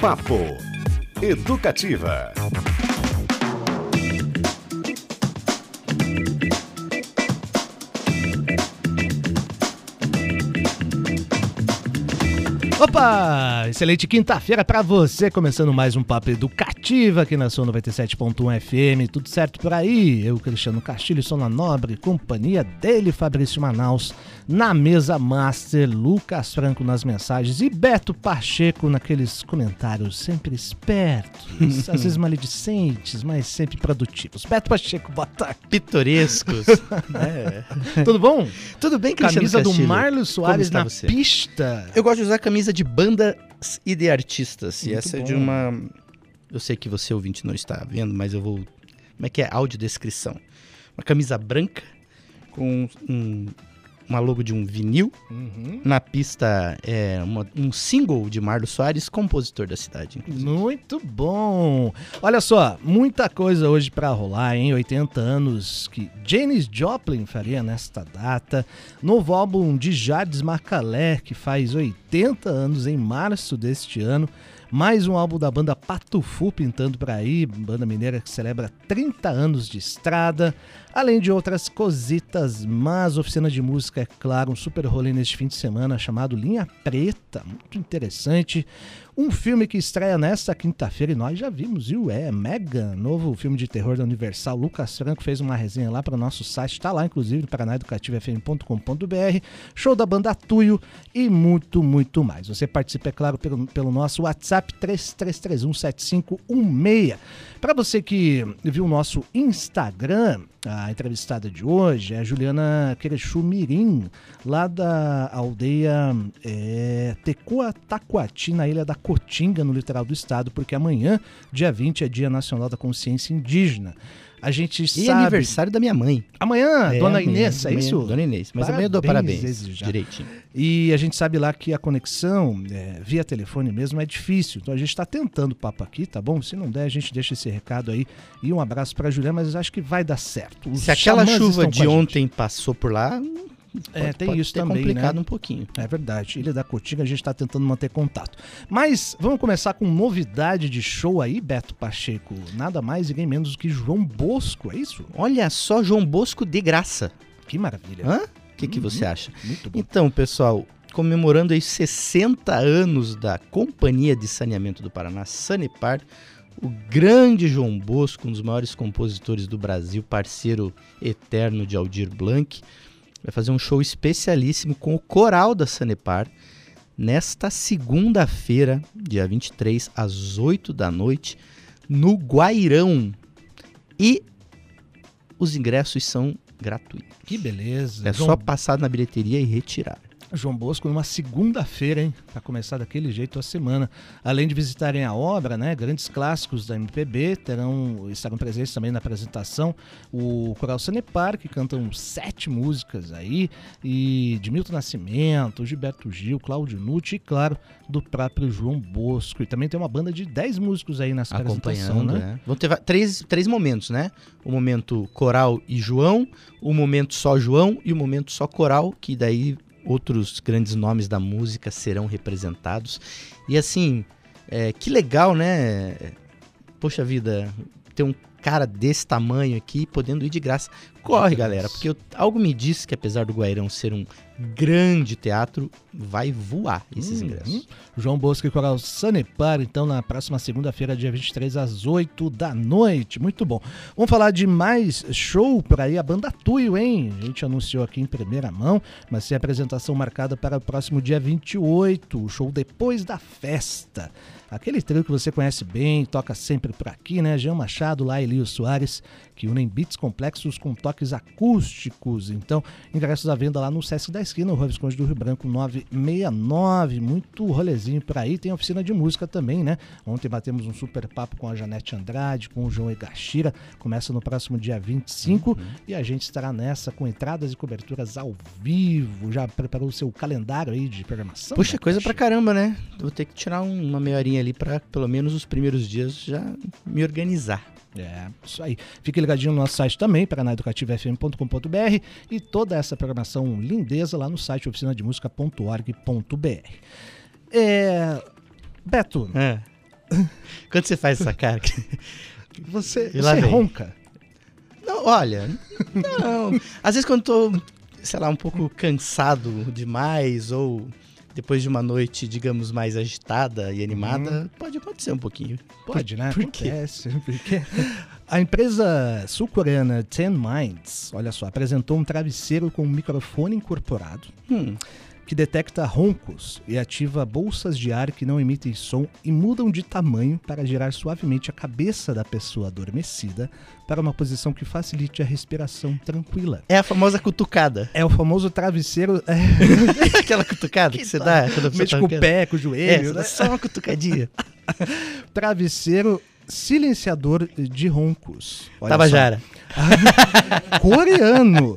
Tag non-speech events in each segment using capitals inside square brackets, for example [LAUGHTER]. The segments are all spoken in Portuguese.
Papo Educativa. Opa! Excelente quinta-feira para você, começando mais um papo educativo aqui na sua 97.1 FM. Tudo certo por aí? Eu, Cristiano Castilho, sou na Nobre, companhia dele, Fabrício Manaus, na mesa master, Lucas Franco nas mensagens e Beto Pacheco naqueles comentários sempre espertos, [LAUGHS] às vezes maledicentes, mas sempre produtivos. Beto Pacheco, bota Pitorescos. [LAUGHS] é. [LAUGHS] Tudo bom? Tudo bem, Cristiano Camisa Castilho? do Marlos Soares na você? pista. Eu gosto de usar camisa de bandas e de artistas. E Muito essa é bom. de uma... Eu sei que você, ouvinte, não está vendo, mas eu vou... Como é que é? Audiodescrição. Uma camisa branca com um, uma logo de um vinil. Uhum. Na pista é uma- um single de Marlos Soares, compositor da cidade. inclusive. Muito bom! Olha só, muita coisa hoje pra rolar, hein? 80 anos que Janis Joplin faria nesta data. Novo álbum de Jardim Macalé, que faz 80 anos em março deste ano. Mais um álbum da banda Patufu pintando por aí, banda mineira que celebra 30 anos de estrada, além de outras cositas, mas oficina de música, é claro, um super rolê neste fim de semana chamado Linha Preta, muito interessante. Um filme que estreia nesta quinta-feira e nós já vimos, viu? É Megan, novo filme de terror da Universal. Lucas Franco fez uma resenha lá para o nosso site, está lá inclusive paranaeducativofm.com.br. Show da banda Tuyo e muito, muito mais. Você participa, é claro, pelo, pelo nosso WhatsApp 33317516. Para você que viu o nosso Instagram, a entrevistada de hoje é a Juliana Querechu Mirim, lá da aldeia é, Tecua Taquati, na ilha da Cotinga, no litoral do estado, porque amanhã, dia 20, é Dia Nacional da Consciência Indígena. A gente E sabe. aniversário da minha mãe. Amanhã, É, Dona amanhã, Inês, é amanhã, isso? Dona Inês. Mas amanhã eu dou Parabéns já. Direitinho. E a gente sabe lá que a conexão é, via telefone mesmo é difícil. Então a gente está tentando papo aqui, tá bom? Se não der, a gente deixa esse recado aí. E um abraço para Juliana, mas acho que vai dar certo. Os Se aquela chuva de ontem passou por lá, É, pode, tem pode isso também, complicado né? um pouquinho. É verdade. Ilha da Cotinga, a gente está tentando manter contato. Mas vamos começar com novidade de show aí, Beto Pacheco. Nada mais, ninguém menos do que João Bosco, é isso? Olha só, João Bosco de graça. Que maravilha. Hã? O que, que Uhum. você acha? Muito bom. Então, pessoal, comemorando aí 60 anos da Companhia de Saneamento do Paraná, Sanepar, o grande João Bosco, um dos maiores compositores do Brasil, parceiro eterno de Aldir Blanc, vai fazer um show especialíssimo com o coral da Sanepar nesta segunda-feira, dia 23, às 8 da noite, no Guairão. E os ingressos são gratuitos. Que beleza. É só passar na bilheteria e retirar. João Bosco numa segunda-feira, hein? Pra começar daquele jeito a semana. Além de visitarem a obra, né? Grandes clássicos da MPB terão, estarão presentes também na apresentação. O Coral Sanepar, que cantam sete músicas aí, e de Milton Nascimento, Gilberto Gil, Cláudio Nucci e, claro, do próprio João Bosco. E também tem uma banda de dez músicos aí nessa apresentação, né? né? Vão ter três, três momentos, né? O momento coral e João, o momento só João e o momento só coral, que daí outros grandes nomes da música serão representados. E assim, é, que legal, né? Poxa vida, ter um cara desse tamanho aqui podendo ir de graça. Corre, galera, porque eu- algo me diz que apesar do Guairão ser um grande teatro, vai voar esses Uhum. ingressos. João Bosco e Coral Sanepar, então, na próxima segunda-feira, dia 23, às 8 da noite. Muito bom. Vamos falar de mais show por aí, a banda Tuyo, hein? A gente anunciou aqui em primeira mão, mas tem apresentação marcada para o próximo dia 28, o show depois da festa. Aquele trio que você conhece bem, toca sempre por aqui, né? Jean Machado, lá Elio Soares, que unem beats complexos com toques acústicos. Então, ingressos à venda lá no Sesc da Esquina, o Rua Visconde do Rio Branco 969. Muito rolezinho por aí. Tem oficina de música também, né? Ontem batemos um super papo com a Janete Andrade, com o João Egashira. Começa no próximo dia 25 e a gente estará nessa com entradas e coberturas ao vivo. Já preparou o seu calendário aí de programação? Puxa, Beto coisa pra caramba, né? Vou ter que tirar um- uma meia horinha ali pra, pelo menos, os primeiros dias já me organizar. É, isso aí. Fique ligadinho no nosso site também, paranaeducativofm.com.br e toda essa programação lindeza lá no site oficinademusica.org.br. É, Beto, É. [LAUGHS] Quando você faz essa cara. [LAUGHS] Você, você ronca. Não, olha. Não. Às vezes quando tô, sei lá, um pouco cansado demais ou depois de uma noite, digamos, mais agitada e animada, pode acontecer um pouquinho. Pode, né? Por quê? Acontece. [LAUGHS] Porque [LAUGHS] a empresa sul-coreana Ten Minds, olha só, apresentou um travesseiro com um microfone incorporado Hum, que detecta roncos e ativa bolsas de ar que não emitem som e mudam de tamanho para girar suavemente a cabeça da pessoa adormecida para uma posição que facilite a respiração tranquila. É a famosa cutucada. É o famoso travesseiro é, [LAUGHS] Aquela cutucada que, você dá pessoa mexe tá com o pé, com o É, joelho, dá né? só uma cutucadinha. [LAUGHS] Travesseiro silenciador de roncos. Olha Tabajara. só. [LAUGHS] Coreano.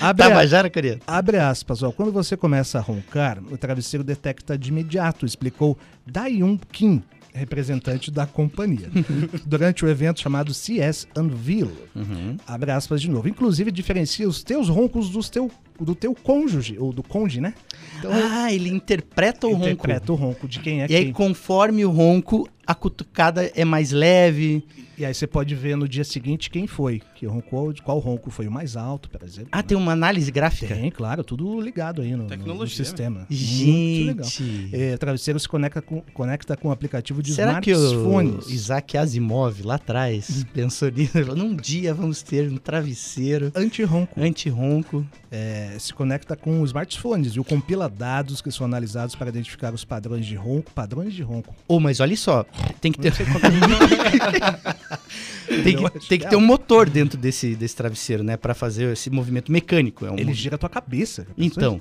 Abre, a- Tabajara, coreano. abre aspas, ó. Quando você começa a roncar, o travesseiro detecta de imediato, explicou Daeun Kim, representante da companhia, [LAUGHS] durante o evento chamado CS Unveil. Uhum. Abre aspas de novo. Inclusive, diferencia os teus roncos dos teu, do teu cônjuge, ou do cônjuge, né? Então, Ah, ele interpreta o ronco. interpreta o ronco de quem é E aí, quem. conforme o ronco, a cutucada é mais leve. E aí você pode ver no dia seguinte quem foi, que roncou, de qual ronco foi o mais alto, por exemplo. Ah, tem uma análise gráfica? Tem, claro, tudo ligado aí no, no- né? sistema. Muito legal. Gente. É, travesseiro se conecta com, conecta com o aplicativo de Será que o smartphones. Isaac Asimov, lá atrás, pensou nisso? Num dia vamos ter um travesseiro Anti-ronco. anti-ronco. É, se conecta com os smartphones e o compila dados que são analisados para identificar os padrões de ronco. Padrões de ronco. Ô, mas olha só, tem que ter, [LAUGHS] tem Eu que, tem que que é. ter um motor dentro desse, desse travesseiro, né? Pra fazer esse movimento mecânico. É um Ele gira a tua cabeça. Então,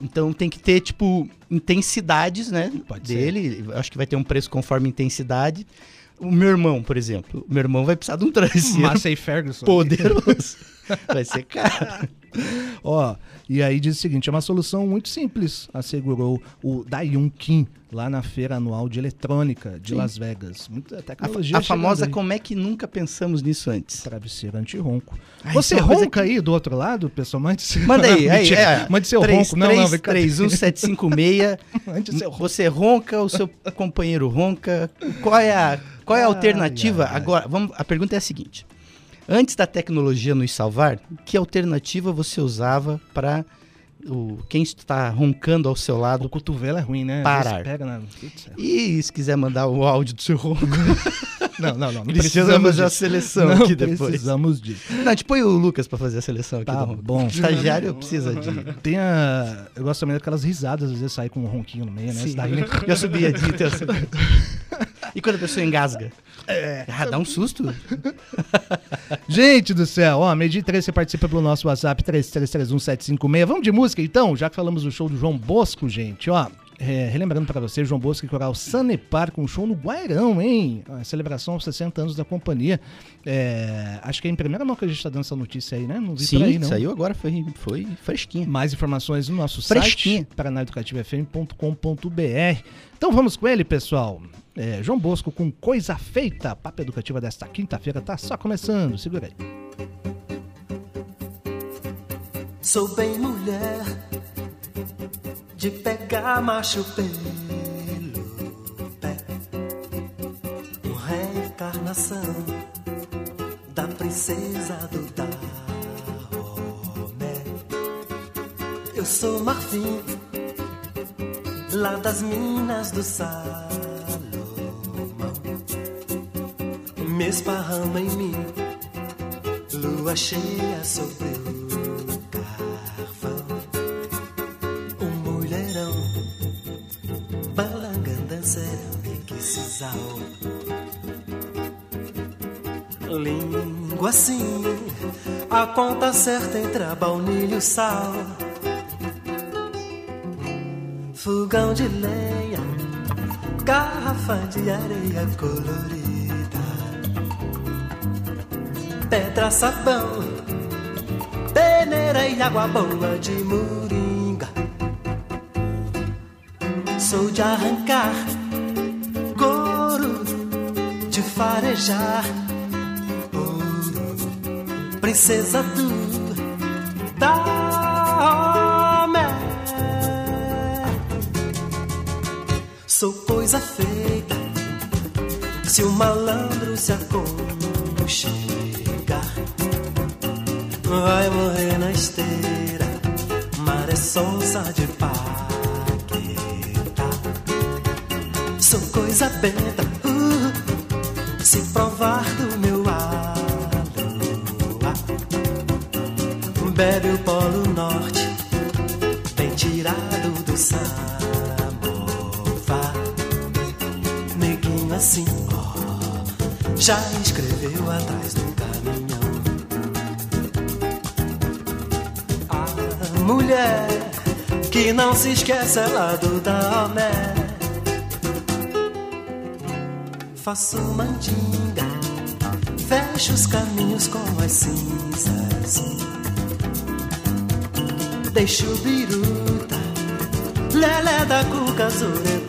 então tem que ter, tipo, intensidades, né? Pode ser. dele. Eu Acho que vai ter um preço conforme intensidade. O meu irmão, por exemplo. O meu irmão vai precisar de um travesseiro Massey Ferguson. poderoso. [LAUGHS] vai ser caro. Ó, e aí diz o seguinte: é uma solução muito simples, assegurou o Daeun Kim lá na feira anual de eletrônica de Sim. Las Vegas. Muita A, tecnologia. a famosa chegando aí. como é que nunca pensamos nisso antes. Travesseiro anti-ronco. Ai, Você isso é ronca aí do outro lado, pessoal? Mande seu, Manda aí, [LAUGHS] aí, é, Mande seu 3, ronco. Não, não, brincadeira. 31756. [LAUGHS] Mande seu ronco. Você ronca, o seu companheiro ronca. Qual é a, qual é a alternativa? ai, ai. Agora, vamos, a pergunta é a seguinte: antes da tecnologia nos salvar, que alternativa você usava para o quem está roncando ao seu O lado? cotovelo é ruim, né? Parar. Pega na... É. E se quiser mandar o áudio do seu ronco, [LAUGHS] Não, não, não. Não precisamos fazer a disso. seleção Não aqui depois. precisamos disso. Não, a gente põe o Lucas para fazer a seleção aqui Tá do bom. O estagiário precisa de. Tem a... Eu gosto também daquelas risadas, às vezes sair com um ronquinho no meio, né? Sim. Daí... [LAUGHS] Já subia de terça. E quando a pessoa engasga? Ah, dá um susto. [LAUGHS] Gente do céu, ó, e três, você participa pelo nosso WhatsApp 33317756. Vamos de música então, já que falamos do show do João Bosco, gente, ó. É, relembrando pra você, João Bosco e Coral Sanepar com um show no Guairão, hein? A celebração aos 60 anos da companhia. É, acho que é em primeira mão que a gente tá dando essa notícia aí, né? Não vi por aí, Sim, não. saiu agora, foi, foi fresquinho. Mais informações no nosso Fresquinha. site, paranaeducativofm.com.br. Então vamos com ele, pessoal. É, João Bosco com Coisa Feita. Papo Educativa desta quinta-feira tá só começando. Segura aí. Sou bem mulher de pegar macho pelo pé. Uma reencarnação da princesa do Dahomey. Eu sou Marfim, lá das minas do Salomão. Me esparrama em mim, lua cheia sobre sisal. Língua assim, a conta certa entre a baunilha e o sal. Fogão de lenha, garrafa de areia colorida pedra, sabão, peneira e água boa de moringa. Sou de arrancar farejar ouro, princesa do Daomé. Sou coisa feita Se o malandro se aconchegar, vai morrer na esteira, maré sonsa de paqueta. Sou coisa benta, já escreveu atrás do caminhão. A mulher que não se esquece lá do Daomé. Faço mandinga, fecho os caminhos com as cinzas. Deixo biruta, lelé da cuca, zuretão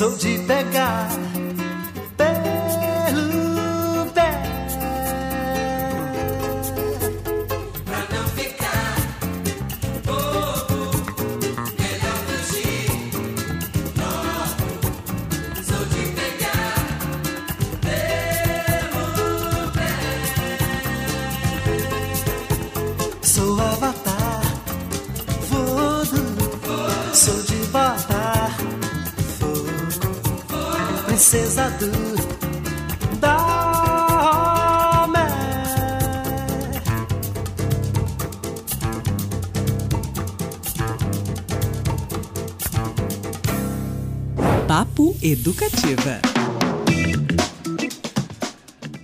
Sou de pegar princesa do. Papo Educativa.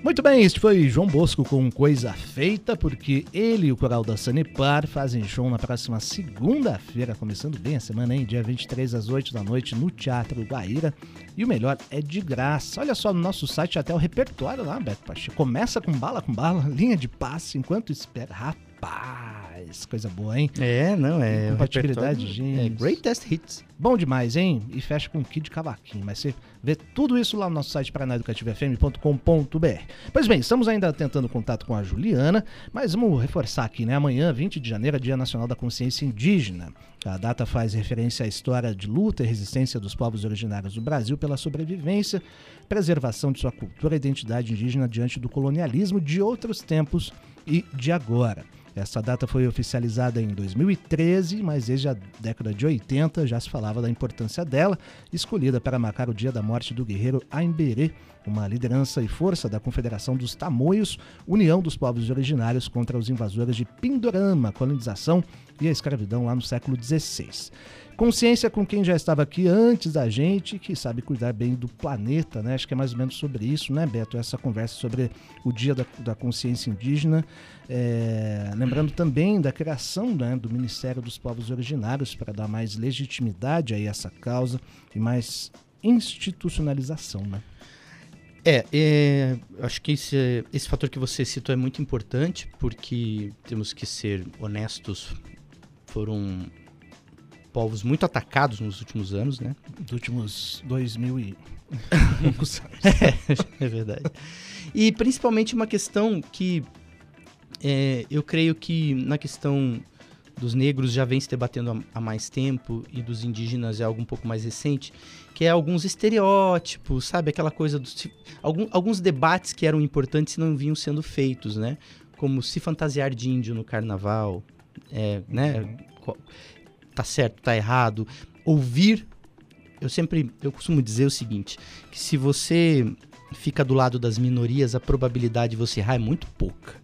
Muito bem, este foi João Bosco com Coisa Feita, porque ele e o coral da Sanepar fazem show na próxima segunda-feira, começando bem a semana, hein? Dia 23 às 8 da noite no Teatro Guaíra. E o melhor é de graça. Olha só no nosso site até o repertório lá, Beto Pacheco. Começa com bala com bala, [LAUGHS] linha de passe, enquanto espera. Rapaz, coisa boa, hein? É, não, é. o Compatibilidade de repertório- É. Greatest Hits. Bom demais, hein? E fecha com Kid Cavaquinho. Mas você vê tudo isso lá no nosso site paranaeducativofm.com.br. Pois bem, estamos ainda tentando contato com a Juliana, mas vamos reforçar aqui, né? Amanhã, 20 de janeiro, é Dia Nacional da Consciência Indígena. A data faz referência à história de luta e resistência dos povos originários do Brasil pela sobrevivência, preservação de sua cultura e identidade indígena diante do colonialismo de outros tempos e de agora. Essa data foi oficializada em 2013, mas desde a década de 80 já se falava da importância dela, escolhida para marcar o dia da morte do guerreiro Aimberê, uma liderança e força da Confederação dos Tamoios, União dos Povos Originários contra os invasores de Pindorama, colonização e a escravidão lá no século XVI. Consciência com quem já estava aqui antes da gente, que sabe cuidar bem do planeta, né? Acho que é mais ou menos sobre isso, né, Beto? Essa conversa sobre o Dia da, da Consciência Indígena. É, lembrando também da criação né, do Ministério dos Povos Originários para dar mais legitimidade a essa causa e mais institucionalização, né? É, é, acho que esse, esse fator que você citou é muito importante, porque temos que ser honestos, foram povos muito atacados nos últimos anos, né? Dos últimos dois mil e... [LAUGHS] é verdade. E principalmente uma questão que é, eu creio que na questão dos negros já vem se debatendo há, mais tempo e dos indígenas é algo um pouco mais recente, que é alguns estereótipos, sabe? Aquela coisa dos. Algum, alguns debates que eram importantes não vinham sendo feitos, né? Como se fantasiar de índio no carnaval, é, né? Qual- Tá certo, tá errado. Ouvir. Eu sempre. Eu costumo dizer o seguinte: que se você fica do lado das minorias, a probabilidade de você errar é muito pouca.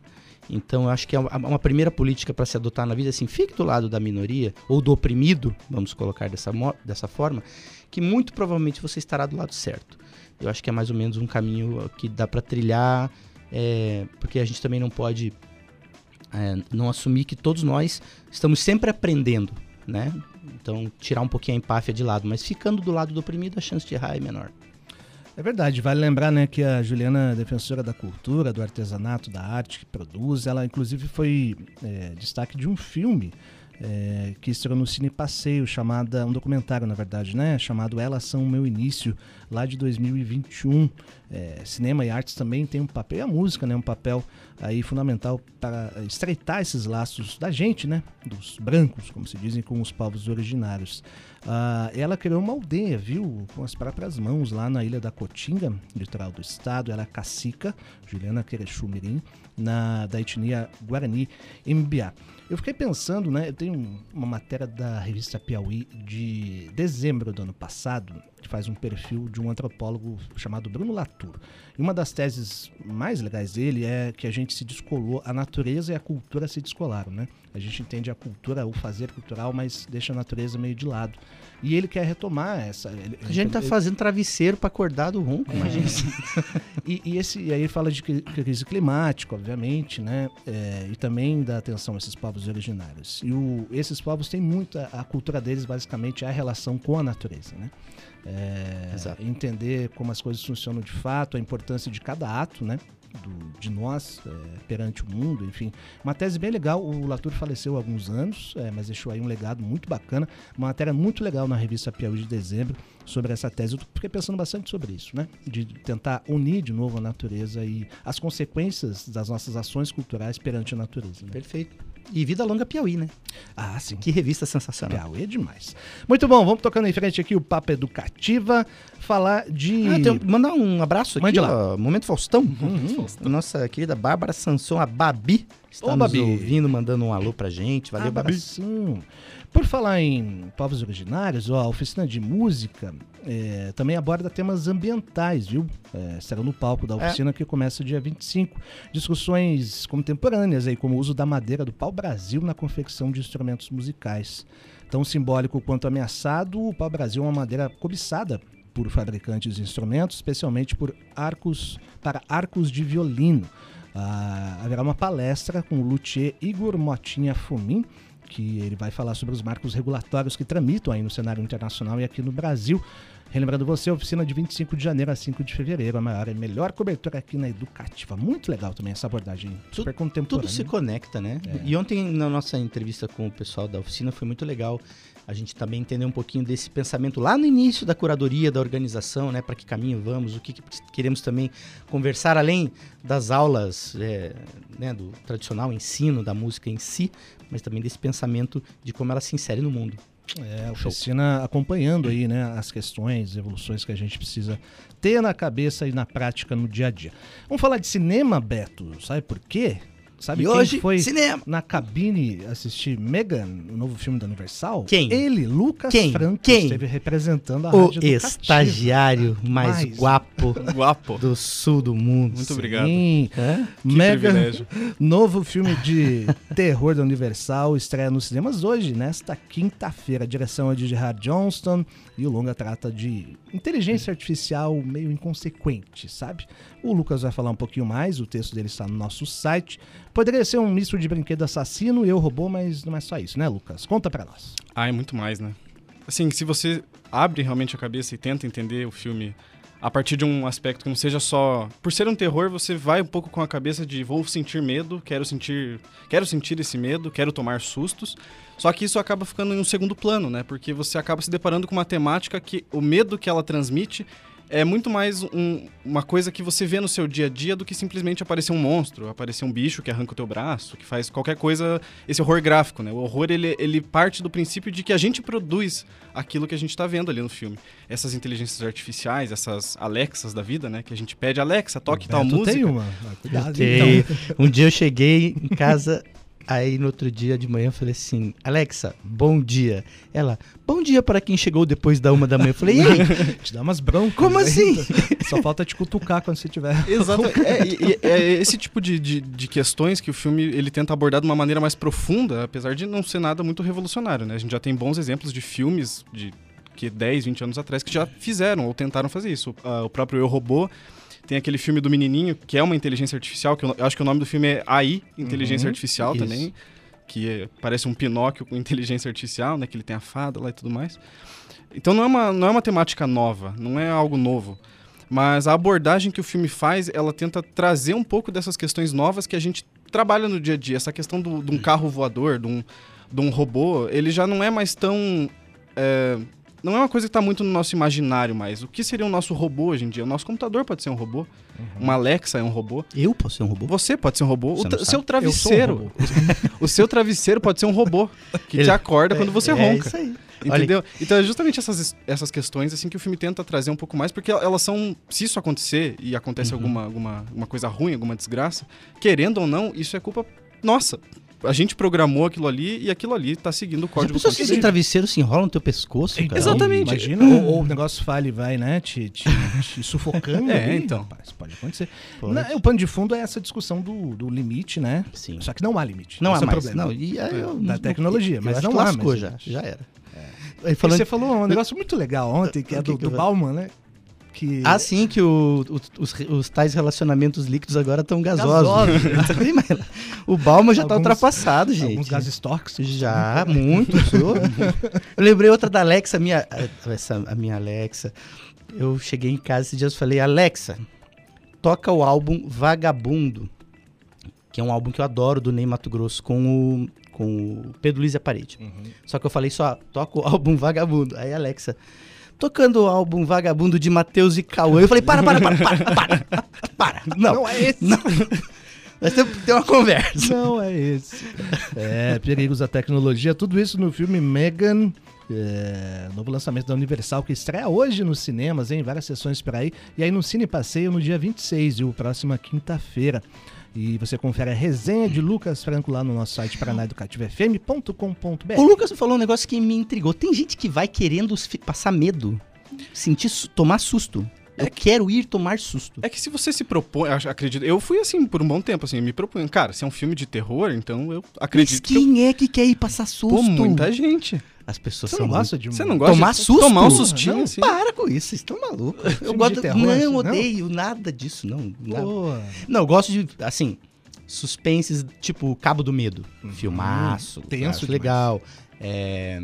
Então, eu acho que é uma primeira política para se adotar na vida, assim, fique do lado da minoria, ou do oprimido, vamos colocar dessa, dessa forma, que muito provavelmente você estará do lado certo. Eu acho que é mais ou menos um caminho que dá para trilhar, é, porque a gente também não pode é, não assumir que todos nós estamos sempre aprendendo, né? Então, tirar um pouquinho a empáfia de lado, mas ficando do lado do oprimido, a chance de errar é menor. É verdade, vale lembrar né, que a Juliana defensora da cultura, do artesanato, da arte que produz. Ela, inclusive, foi é, destaque de um filme é, que estreou no Cine Passeio, chamada, um documentário na verdade, né? Chamado Elas São o Meu Início, lá de 2021. É, cinema e artes também tem um papel, e a música, né? Um papel aí fundamental para estreitar esses laços da gente, né? Dos brancos, como se dizem, com os povos originários. Ah, ela criou uma aldeia, viu? Com as próprias mãos lá na Ilha da Cotinga, litoral do estado. Ela é cacica, Juliana Querechu Mirim, na, da etnia Guarani Mbiá. Eu fiquei pensando, né? Eu tenho uma matéria da revista Piauí de dezembro do ano passado, que faz um perfil de um antropólogo chamado Bruno Latour. E uma das teses mais legais dele é que a gente se descolou, a natureza e a cultura se descolaram, né? A gente entende a cultura, o fazer cultural, mas deixa a natureza meio de lado. E ele quer retomar essa. Ele, A gente tá ele- fazendo travesseiro pra acordar do ronco, imagina. [LAUGHS] e, e esse, e aí ele fala de cri- crise climática, obviamente, né? É, e também da atenção a esses povos originários. E o, esses povos têm muita. A cultura deles, basicamente, é a relação com a natureza, né? É, entender como as coisas funcionam de fato, a importância de cada ato, né? do- de nós é, perante o mundo, enfim. Uma tese bem legal. O Latour faleceu há alguns anos, é, mas deixou aí um legado muito bacana. Uma matéria muito legal na revista Piauí de dezembro sobre essa tese. Eu fiquei pensando bastante sobre isso, né? De tentar unir de novo a natureza e as consequências das nossas ações culturais perante a natureza. né? Perfeito. E Vida Longa Piauí, né? Ah, sim. Que revista sensacional. Piauí é demais. Muito bom, vamos tocando em frente aqui o Papo Educativa. Falar de. Ah, tem- mandar um abraço aqui, Mande ó, Momento Faustão. Nossa querida Bárbara Sanson, a Babi, está Ô, nos Babi. ouvindo, mandando um alô pra gente. Valeu, Babi. Abração. Por falar em povos originários, ó, a oficina de música é, também aborda temas ambientais, viu? É, será no palco da oficina que começa dia 25. Discussões contemporâneas aí, como o uso da madeira do pau-brasil na confecção de instrumentos musicais. Tão simbólico quanto ameaçado, o pau-brasil é uma madeira cobiçada por fabricantes de instrumentos, especialmente por arcos para arcos de violino. Ah, haverá uma palestra com o luthier Igor Motinha Fumin, que ele vai falar sobre os marcos regulatórios que tramitam aí no cenário internacional e aqui no Brasil. Relembrando você, a oficina de 25 de janeiro a 5 de fevereiro, a maior e melhor cobertura aqui na Educativa. Muito legal também essa abordagem super contemporânea. Tudo se conecta, né? E ontem, na nossa entrevista com o pessoal da oficina, foi muito legal a gente também entender um pouquinho desse pensamento lá no início da curadoria, da organização, né? Para que caminho vamos, o que, que queremos também conversar, além das aulas é, né, do tradicional ensino da música em si, mas também desse pensamento de como ela se insere no mundo. É, a oficina acompanhando aí, né, as questões, evoluções que a gente precisa ter na cabeça e na prática no dia a dia. Vamos falar de cinema, Beto. Sabe por quê? Sabe e quem hoje, foi cinema! na cabine assistir Megan, o novo filme da Universal? Quem? Ele, Lucas Quem? Franco, Quem? esteve representando a O Rádio Educativa. estagiário mais, Mais guapo [LAUGHS] Guapo. do sul do mundo. Muito obrigado. Sim. Que Megan, privilégio. novo filme de [LAUGHS] terror da Universal, estreia nos cinemas hoje, nesta quinta-feira. A direção é de Gerard Johnston e o longa trata de inteligência artificial meio inconsequente, sabe? O Lucas vai falar um pouquinho mais, o texto dele está no nosso site. Poderia ser um misto de brinquedo assassino e eu robô, mas não é só isso, né, Lucas? Conta pra nós. Ah, é muito mais, né? Assim, se você abre realmente a cabeça e tenta entender o filme a partir de um aspecto que não seja só. Por ser um terror, você vai um pouco com a cabeça de vou sentir medo, quero sentir. Quero sentir esse medo, quero tomar sustos. Só que isso acaba ficando em um segundo plano, né? Porque você acaba se deparando com uma temática que o medo que ela transmite é muito mais um- uma coisa que você vê no seu dia a dia do que simplesmente aparecer um monstro, aparecer um bicho que arranca o teu braço, que faz qualquer coisa, esse horror gráfico, né? O horror, ele, ele parte do princípio de que a gente produz aquilo que a gente tá vendo ali no filme. Essas inteligências artificiais, essas Alexas da vida, né? Que a gente pede, Alexa, toque tal música. tem uma. Ah, cuidado, então. Um dia eu cheguei em casa, aí no outro dia de manhã eu falei assim, Alexa, bom dia. Ela, bom dia para quem chegou depois da uma da manhã. Eu falei, ei, [LAUGHS] Te dá umas broncas. Como ainda. assim? [LAUGHS] Só falta te cutucar quando você tiver. [LAUGHS] Exato. É, e- e- é esse tipo de, de, de questões que o filme ele tenta abordar de uma maneira mais profunda, apesar de não ser nada muito revolucionário, né? A gente já tem bons exemplos de filmes de que 10, 20 anos atrás que já fizeram ou tentaram fazer isso. O, ah, o próprio Eu Robô tem aquele filme do menininho que é uma inteligência artificial, que eu, eu acho que o nome do filme é AI, Inteligência Uhum, Artificial isso. também, que é- parece um Pinóquio com [LAUGHS] inteligência artificial, né? Que ele tem a fada lá e tudo mais. Então não é uma, não é uma temática nova, não é algo novo. Mas a abordagem que o filme faz, ela tenta trazer um pouco dessas questões novas que a gente trabalha no dia a dia. Essa questão do- de um carro voador, de um, de um robô, ele já não é mais tão. é, não é uma coisa que está muito no nosso imaginário mais. O que seria o nosso robô hoje em dia? O nosso computador pode ser um robô. Uma Alexa é um robô. Eu posso ser um robô? Você pode ser um robô. Você O tra- seu um travesseiro. robô. [LAUGHS] o seu travesseiro pode ser um robô que Ele- te acorda quando você é, ronca. isso aí. Olha, Entendeu? Então é justamente essas, essas questões assim que o filme tenta trazer um pouco mais, porque elas são. Se isso acontecer e acontece Uhum. alguma, alguma, alguma coisa ruim, alguma desgraça, querendo ou não, isso é culpa nossa. A gente programou aquilo ali e aquilo ali tá seguindo o já código pensou se esse travesseiro se enrola no teu pescoço, cara? Então, Exatamente. Imagina, ou, ou o negócio falha e vai, né, te, te- te sufocando. [LAUGHS] É, ali, então. rapaz, pode acontecer. Pode. Na- o pano de fundo é essa discussão do, do limite, né? Sim. Só que não há limite. Não há é mais. problema. Não, e aí eu- da tecnologia, eu mas acho não que há lascou mais já, já era. E Aí falando você falou um negócio muito legal ontem, que é do, que do Bauman, né? Que Ah, sim, que o- o- os, os tais relacionamentos líquidos agora estão gasosos. Gasosos. [LAUGHS] Mas o Balma já tá Alguns- ultrapassado, gente. alguns gases tóxicos. Já, muito. Eu lembrei outra da Alexa, a minha, essa, a minha Alexa. Eu cheguei em casa esses dias e falei, Alexa, toca o álbum Vagabundo, que é um álbum que eu adoro do Ney Mato Grosso com o, com o Pedro Luiz e a Parede. Uhum. Só que eu falei só, toca o álbum Vagabundo. Aí, Alexa, tocando o álbum Vagabundo de Matheus e Cauã. Eu falei, para, para, para, para, para, para. Não, Não é esse. não. Nós temos que ter uma conversa. Não é esse. É, perigos da tecnologia, tudo isso no filme Megan. É, novo lançamento da Universal que estreia hoje nos cinemas, em várias sessões por aí. E aí no Cine Passeio no dia 26, viu? Próxima quinta-feira. E você confere a resenha de Lucas Franco lá no nosso site paranaeducativofm.com.br. O Lucas falou um negócio que me intrigou. Tem gente que vai querendo passar medo, sentir, tomar susto. Eu quero ir tomar susto. É que se você se propõe, acredito, eu fui assim por um bom tempo, assim, me propunho, cara, se é um filme de terror, então eu Mas acredito que eu, quem é que quer ir passar susto? pô, muita gente. As pessoas Você são não gosta de um Você não gosta Tomar de susto? tomar um sustinho, Não, assim? para com isso, vocês estão malucos. [LAUGHS] Eu gosto de terror, não, assim, não? odeio nada disso, não. nada. Não, eu gosto de, assim, suspenses, tipo Cabo do Medo. Uhum. Filmaço. Tenso legal. É,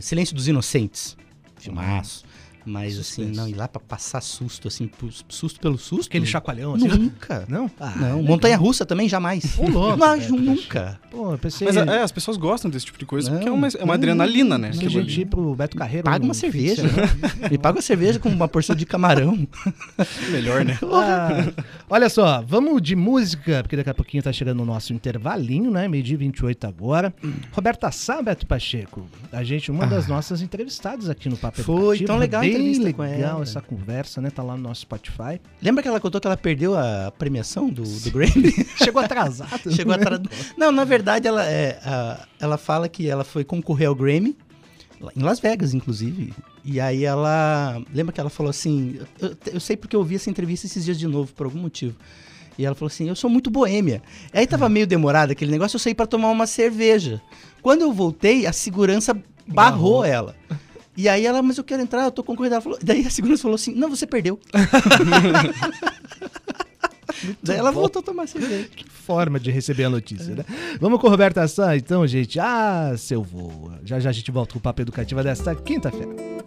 Silêncio dos Inocentes. Filmaço. Mas, assim, Suspense. não, ir lá pra passar susto, assim, susto pelo susto. aquele chacoalhão assim. Nunca. Não? Ah, não, legal. montanha russa também jamais. Ô, louco, [LAUGHS] Mas velho. nunca. Pô, eu pensei. Mas é, as pessoas gostam desse tipo de coisa, porque é Não, uma, é uma não, adrenalina, né? que Aquilo a gente ir pro Beto Carreiro. Paga uma cerveja. semana. [LAUGHS] Me paga uma cerveja com uma porção de camarão. [LAUGHS] melhor, né? Ah, olha só, vamos de música, porque daqui a pouquinho tá chegando o nosso intervalinho, né? Meio-dia 28 agora. Roberta Sá, Beto Pacheco, a gente, uma das nossas entrevistadas aqui no Papo Ah. Foi, Educativo, tão legal bem legal ela. essa conversa, né? Tá lá no nosso Spotify. Lembra que ela contou que ela perdeu a premiação do, do Grammy? [LAUGHS] Chegou atrasado. [LAUGHS] Chegou atrás. Não, na verdade, ela, é, a- ela fala que ela foi concorrer ao Grammy, em Las Vegas, inclusive. E aí ela. Lembra que ela falou assim. Eu, eu sei porque eu ouvi essa entrevista esses dias de novo, por algum motivo. E ela falou assim: Eu sou muito boêmia. Aí tava meio demorado aquele negócio, eu saí pra tomar uma cerveja. Quando eu voltei, a segurança barrou Barrou. ela. [LAUGHS] E aí ela, mas eu quero entrar, eu tô concorrendo. Ela falou, daí a segurança falou assim: Não, você perdeu. [LAUGHS] daí ela voltou a tomar cerveja. Que forma de receber a notícia, né? Vamos com Roberta Sá, então, gente. Ah, seu voo. Já já a gente volta com o Papo Educativa desta quinta-feira.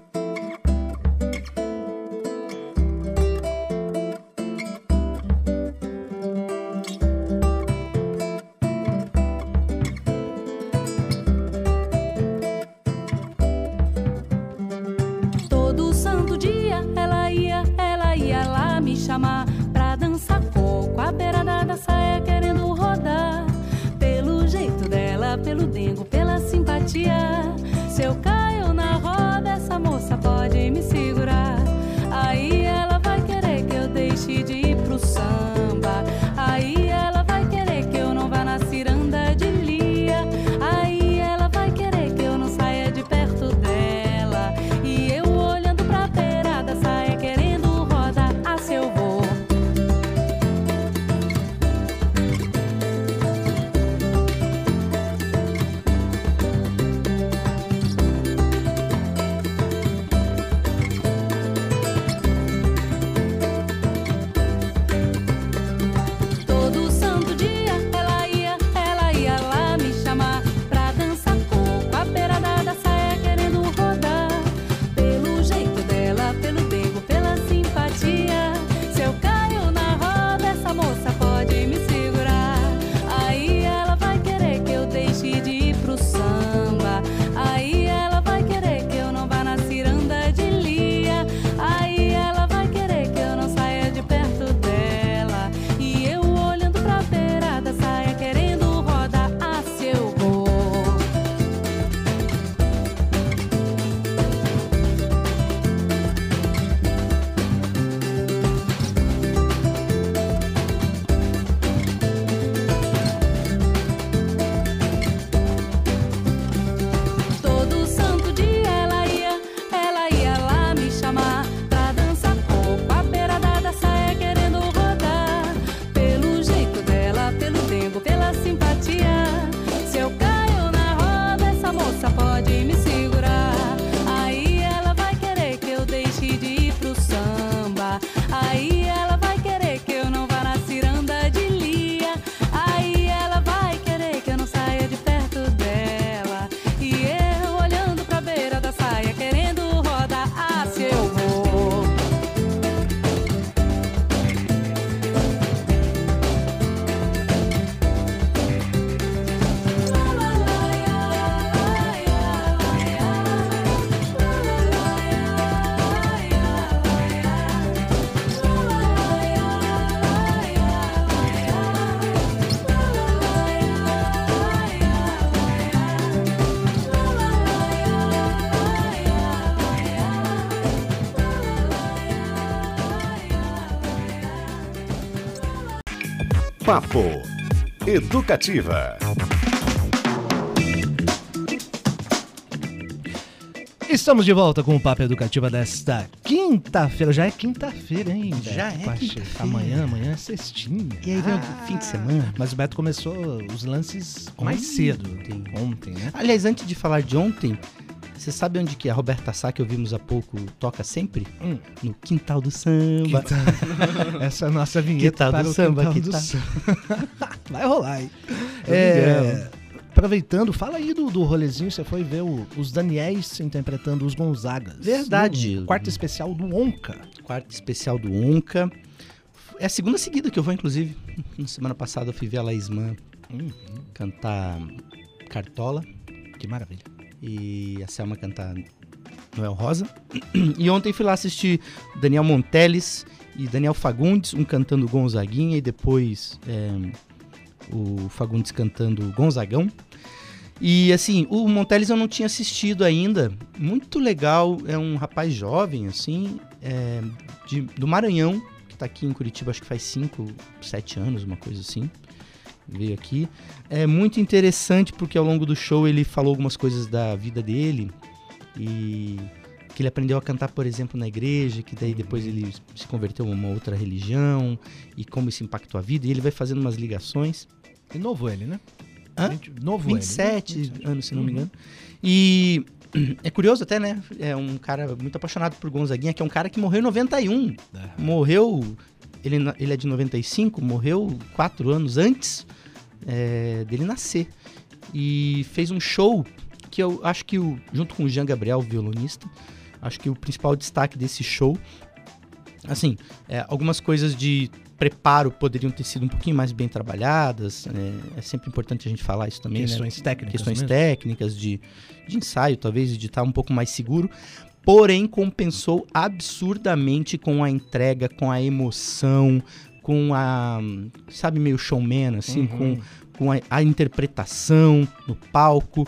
Papo Educativa. Estamos de volta com o Papo Educativa desta quinta-feira. Já é quinta-feira, hein? Já Beto é Pacheco? quinta-feira. Amanhã, amanhã é sextinha. E aí vem o fim de semana. Mas o Beto começou os lances mais Ontem. cedo. Ontem, né? Aliás, antes de falar de ontem, você sabe onde que a Roberta Sá, que ouvimos há pouco, toca sempre? Hum. No Quintal do Samba. [LAUGHS] Essa é a nossa vinheta Que tal para do o samba, quintal que do samba. [LAUGHS] Vai rolar aí. É, aproveitando, fala aí do, do rolezinho, você foi ver o- os Daniels interpretando os Gonzagas. Verdade. Quarto especial do Onca. Quarto especial do Onca. É a segunda seguida que eu vou, inclusive. Na semana passada eu fui ver a Laísman Hum, cantar Cartola que maravilha. E a Selma cantar Noel Rosa. [CLEARS THROAT] E ontem fui lá assistir Daniel Monteles e Daniel Fagundes, um cantando Gonzaguinha e depois é, o Fagundes cantando Gonzagão. E assim, o Monteles eu não tinha assistido ainda. Muito legal, é um rapaz jovem, assim, é, de- do Maranhão, que tá aqui em Curitiba, acho que faz 5, 7 anos, uma coisa assim. Veio aqui. É muito interessante porque ao longo do show ele falou algumas coisas da vida dele e que ele aprendeu a cantar, por exemplo, na igreja, que daí depois ele se converteu a uma outra religião e como isso impactou a vida. E ele vai fazendo umas ligações. E novo ele, né? Hã? Novo 27 ele. né? anos, se não me Uhum. engano. E [CLEARS THROAT] é curioso até, né? É um cara muito apaixonado por Gonzaguinha, que é um cara que morreu em 91. É. Morreu. Ele, ele é de 95, morreu quatro anos antes é, dele nascer. E fez um show que eu acho que, o, junto com o Jean Gabriel, o violonista, acho que o principal destaque desse show. Assim, é, algumas coisas de preparo poderiam ter sido um pouquinho mais bem trabalhadas. É, é sempre importante a gente falar isso também, né? Questões técnicas. questões mesmo. técnicas de, de ensaio, talvez, de estar um pouco mais seguro. Porém, compensou absurdamente com a entrega, com a emoção, com a. Sabe, meio showman, assim, Uhum. com, com a, a interpretação no palco,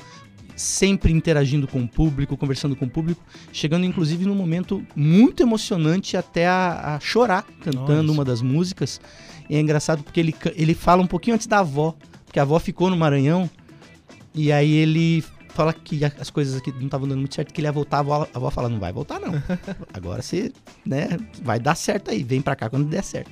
sempre interagindo com o público, conversando com o público, chegando inclusive num momento muito emocionante até a, a chorar cantando Nossa. uma das músicas. E é engraçado porque ele, ele fala um pouquinho antes da avó, porque a avó ficou no Maranhão e aí ele fala que as coisas aqui não estavam dando muito certo, que ele ia voltar, a avó, a avó fala, não vai voltar não. [LAUGHS] Agora você, né, vai dar certo aí, vem pra cá quando der certo.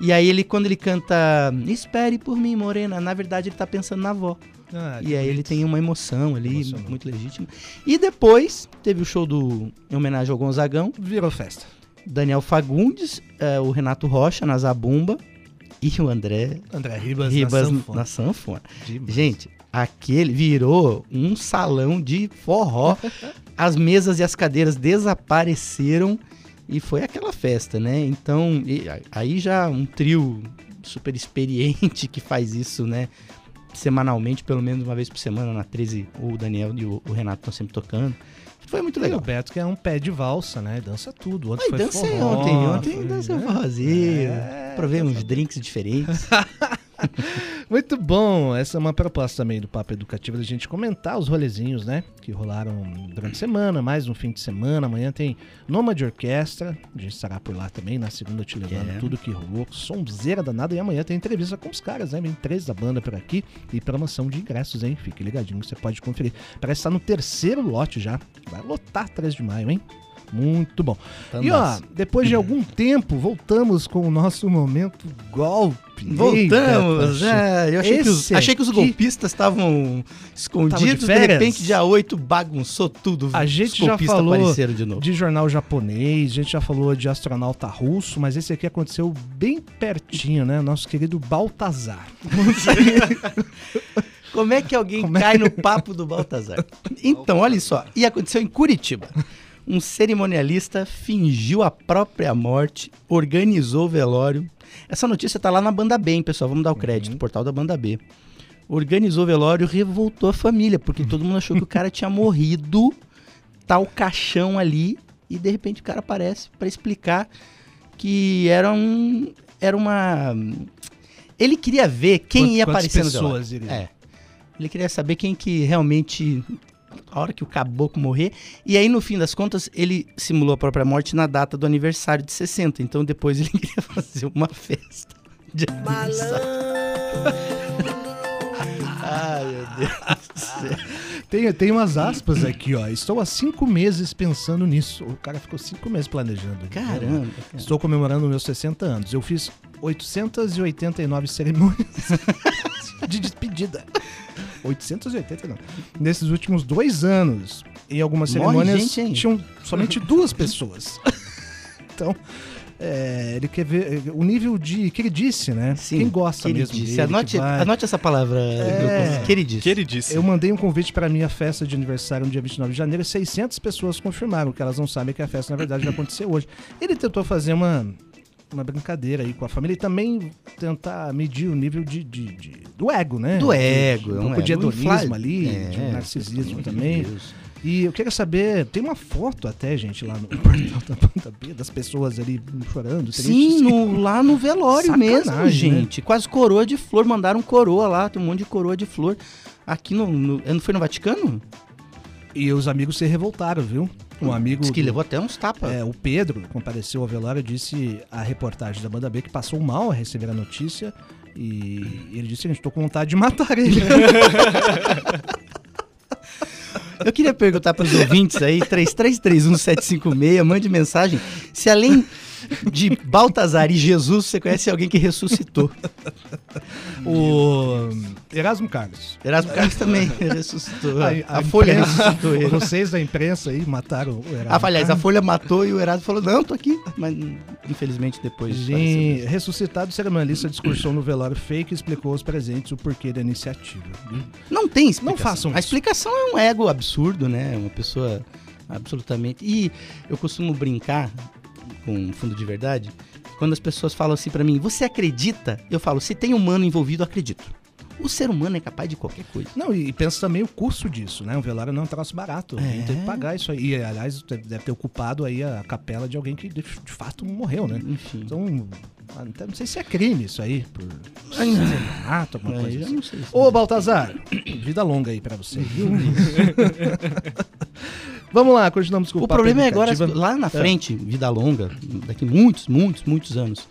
E aí ele, quando ele canta Espere por mim, morena, na verdade ele tá pensando na avó. Ah, e aí ele bonito. tem uma emoção ali, Emocionou. muito legítima. E depois teve o show do em homenagem ao Gonzagão, Virou festa. Daniel Fagundes, eh, o Renato Rocha na Zabumba e o André André Ribas, Ribas na sanfona. na sanfona. Gente, aquele virou um salão de forró. [LAUGHS] As mesas e as cadeiras desapareceram e foi aquela festa, né? Então, e aí já um trio super experiente que faz isso, né? Semanalmente, pelo menos uma vez por semana, na 13, o Daniel e o, o Renato estão sempre tocando. Foi muito E o legal. Beto, que é um pé de valsa, né? Dança tudo. Ontem Ai, foi dancei forró, ontem, ontem foi, dancei um né? forrozinho, É, provei uns drinks diferentes. [LAUGHS] Muito bom. Essa é uma proposta também do Papo Educativo da gente comentar os rolezinhos, né? Que rolaram durante a semana, mais no fim de semana. Amanhã tem Nômade Orquestra. A gente estará por lá também. Na segunda te levando É. tudo que rolou. Sonzeira danada. E amanhã tem entrevista com os caras, né? Vem três da banda por aqui. E promoção de ingressos, hein? Fique ligadinho, você pode conferir. Parece estar no terceiro lote já. Vai lotar 3 de maio, hein? Muito bom. Tá E ó, depois de algum tempo, voltamos com o nosso momento golpe. Voltamos! Eita, é, eu achei que, os, achei que os golpistas estavam escondidos, de de, repente, dia 8, bagunçou tudo. A gente já falou de novo. De jornal japonês, a gente já falou de astronauta russo, mas esse aqui aconteceu bem pertinho, né? Nosso querido Baltazar. [LAUGHS] Como é que alguém Como é cai no papo do Baltazar? [LAUGHS] Então, olha só. E aconteceu em Curitiba. Um cerimonialista fingiu a própria morte, organizou o velório. Essa notícia tá lá na Banda B, hein, pessoal? Vamos dar o crédito, Uhum. portal da Banda B. Organizou o velório, revoltou a família, porque todo mundo achou que o cara tinha morrido, tá o caixão ali, e de repente o cara aparece pra explicar que era um. Era uma. Ele queria ver quem ia aparecer no velório. pessoas? É. Ele queria saber quem que realmente. A hora que o caboclo morrer. E aí, no fim das contas, ele simulou a própria morte na data do aniversário de 60. Então, depois ele [LAUGHS] queria fazer uma festa de. [LAUGHS] Ai, meu Deus do céu. Tem, tem umas aspas aqui, ó. Estou há cinco meses pensando nisso. O cara ficou cinco meses planejando. Caramba. cara. Estou comemorando meus 60 anos. Eu fiz 889 cerimônias [LAUGHS] de despedida. 889. Nesses últimos dois anos, em algumas Morre cerimônias, gente, tinham somente duas pessoas. [LAUGHS] então, é, ele quer ver o nível de que ele disse, né? Sim, Quem gosta mesmo queridice. dele, Anote, vai. anote essa palavra, É. queridice. Eu mandei um convite para minha festa de aniversário no dia 29 de janeiro e 600 pessoas confirmaram que elas não sabem que a festa, na verdade, vai acontecer hoje. Ele tentou fazer uma, uma brincadeira aí com a família e também tentar medir o nível de, de- de- do ego, né? Do ego, De, é um um pouco de hedonismo ali, É, de um narcisismo amor de também. E eu queria saber, tem uma foto até, gente, lá no [LAUGHS] portal da banda B, das pessoas ali chorando. Sim, no- lá no velório mesmo, né? gente. Quase coroa de flor. Mandaram coroa lá, tem um monte de coroa de flor. Aqui no. no não foi no Vaticano? E os amigos se revoltaram, viu? Um amigo. Diz que do- levou até uns tapas. É, o Pedro compareceu ao velório disse à reportagem da banda B que passou mal a receber a notícia e ele disse que estou com vontade de matar ele. [LAUGHS] Eu queria perguntar para os ouvintes aí, 3331-756, mande mensagem, se além de Baltazar e Jesus, você conhece alguém que ressuscitou. o Erasmo Carlos. Erasmo Carlos também ressuscitou. A, A- a Folha imprensa- ressuscitou ele. Vocês da imprensa aí mataram o Erasmo Ah, aliás, a. Folha matou e o Erasmo falou, não, tô aqui. Mas infelizmente depois. Gente, ressuscitado, o cerimonialista discursou no velório fake e explicou aos presentes o porquê da iniciativa. viu? Não tem explicação. Não façam A isso. explicação é um ego absurdo, né? Uma pessoa absolutamente. E eu costumo brincar com fundo de verdade. Quando as pessoas falam assim pra mim, você acredita? Eu falo, se tem humano envolvido, acredito. O ser humano é capaz de qualquer coisa. Não, e pensa também o custo disso, né? Um velório não é um troço barato. É. tem que pagar isso aí. E, aliás, deve ter ocupado aí a capela de alguém que de, de fato morreu, né? Enfim. Então, até não sei se é crime isso aí, por assassinato, alguma É, coisa assim. não sei se- Ô, Baltazar, vida longa aí pra você, viu? [LAUGHS] Vamos lá, continuamos com o O problema é agora, lá na frente, vida longa, daqui muitos, muitos, muitos anos,